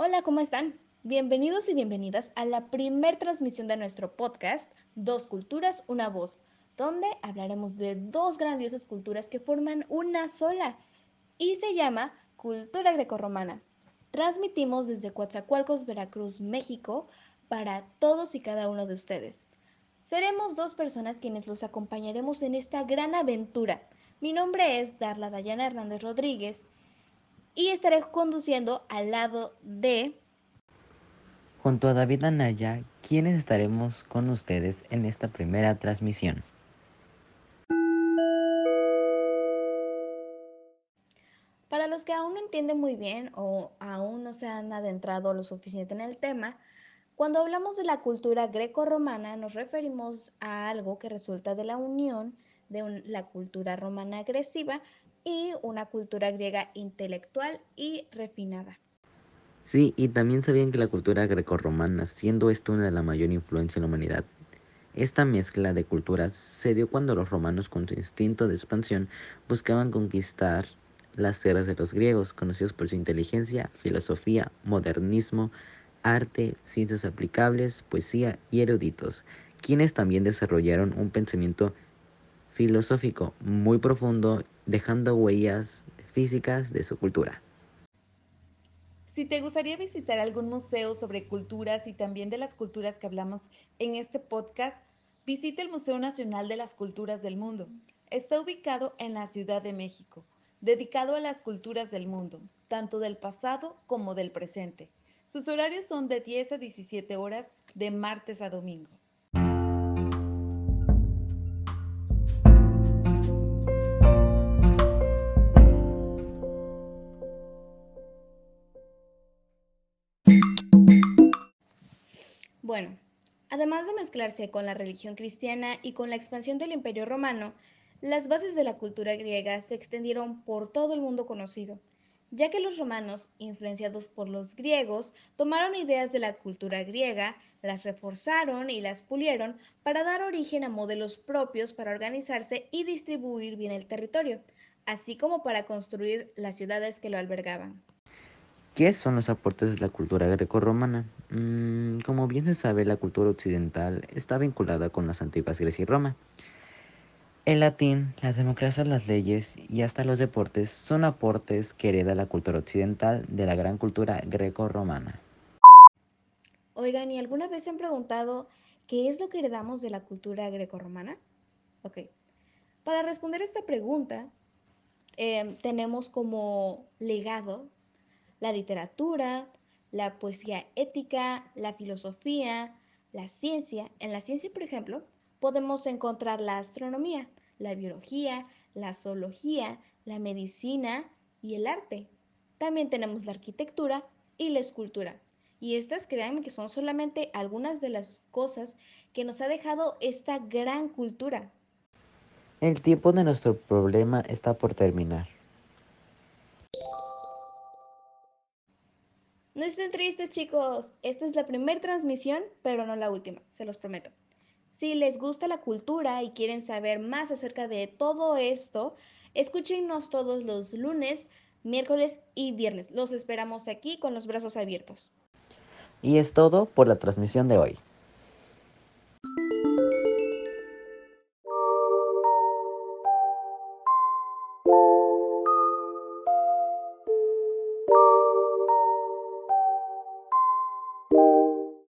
Hola, ¿cómo están? Bienvenidos y bienvenidas a la primer transmisión de nuestro podcast, Dos Culturas, Una Voz, donde hablaremos de dos grandiosas culturas que forman una sola y se llama Cultura Grecorromana. Transmitimos desde Coatzacoalcos, Veracruz, México, para todos y cada uno de ustedes. Seremos dos personas quienes los acompañaremos en esta gran aventura. Mi nombre es Darla Dayana Hernández Rodríguez y estaré conduciendo al lado de... Junto a David Anaya, quienes estaremos con ustedes en esta primera transmisión. Para los que aún no entienden muy bien o aún no se han adentrado lo suficiente en el tema, cuando hablamos de la cultura greco-romana nos referimos a algo que resulta de la unión de la cultura romana agresiva y una cultura griega intelectual y refinada. Sí, y también sabían que la cultura grecorromana, siendo esta una de la mayor influencia en la humanidad, esta mezcla de culturas se dio cuando los romanos con su instinto de expansión buscaban conquistar las tierras de los griegos, conocidos por su inteligencia, filosofía, modernismo, arte, ciencias aplicables, poesía y eruditos, quienes también desarrollaron un pensamiento filosófico muy profundo, dejando huellas físicas de su cultura. Si te gustaría visitar algún museo sobre culturas y también de las culturas que hablamos en este podcast, visita el Museo Nacional de las Culturas del Mundo. Está ubicado en la Ciudad de México, dedicado a las culturas del mundo, tanto del pasado como del presente. Sus horarios son de 10 a 17 horas de martes a domingo. Bueno, además de mezclarse con la religión cristiana y con la expansión del Imperio Romano, las bases de la cultura griega se extendieron por todo el mundo conocido, ya que los romanos, influenciados por los griegos, tomaron ideas de la cultura griega, las reforzaron y las pulieron para dar origen a modelos propios para organizarse y distribuir bien el territorio, así como para construir las ciudades que lo albergaban. ¿Qué son los aportes de la cultura grecorromana? Mm, como bien se sabe, la cultura occidental está vinculada con las antiguas Grecia y Roma. El latín, la democracia, las leyes y hasta los deportes son aportes que hereda la cultura occidental de la gran cultura greco-romana. Oigan, ¿y alguna vez se han preguntado qué es lo que heredamos de la cultura greco-romana? Ok. Para responder esta pregunta, eh, tenemos como legado la literatura, la poesía ética, la filosofía, la ciencia. En la ciencia, por ejemplo, podemos encontrar la astronomía, la biología, la zoología, la medicina y el arte. También tenemos la arquitectura y la escultura. Y estas, créanme que son solamente algunas de las cosas que nos ha dejado esta gran cultura. El tiempo de nuestro problema está por terminar. Estén tristes chicos, esta es la primera transmisión, pero no la última, se los prometo. Si les gusta la cultura y quieren saber más acerca de todo esto, escúchenos todos los lunes, miércoles y viernes. Los esperamos aquí con los brazos abiertos. Y es todo por la transmisión de hoy.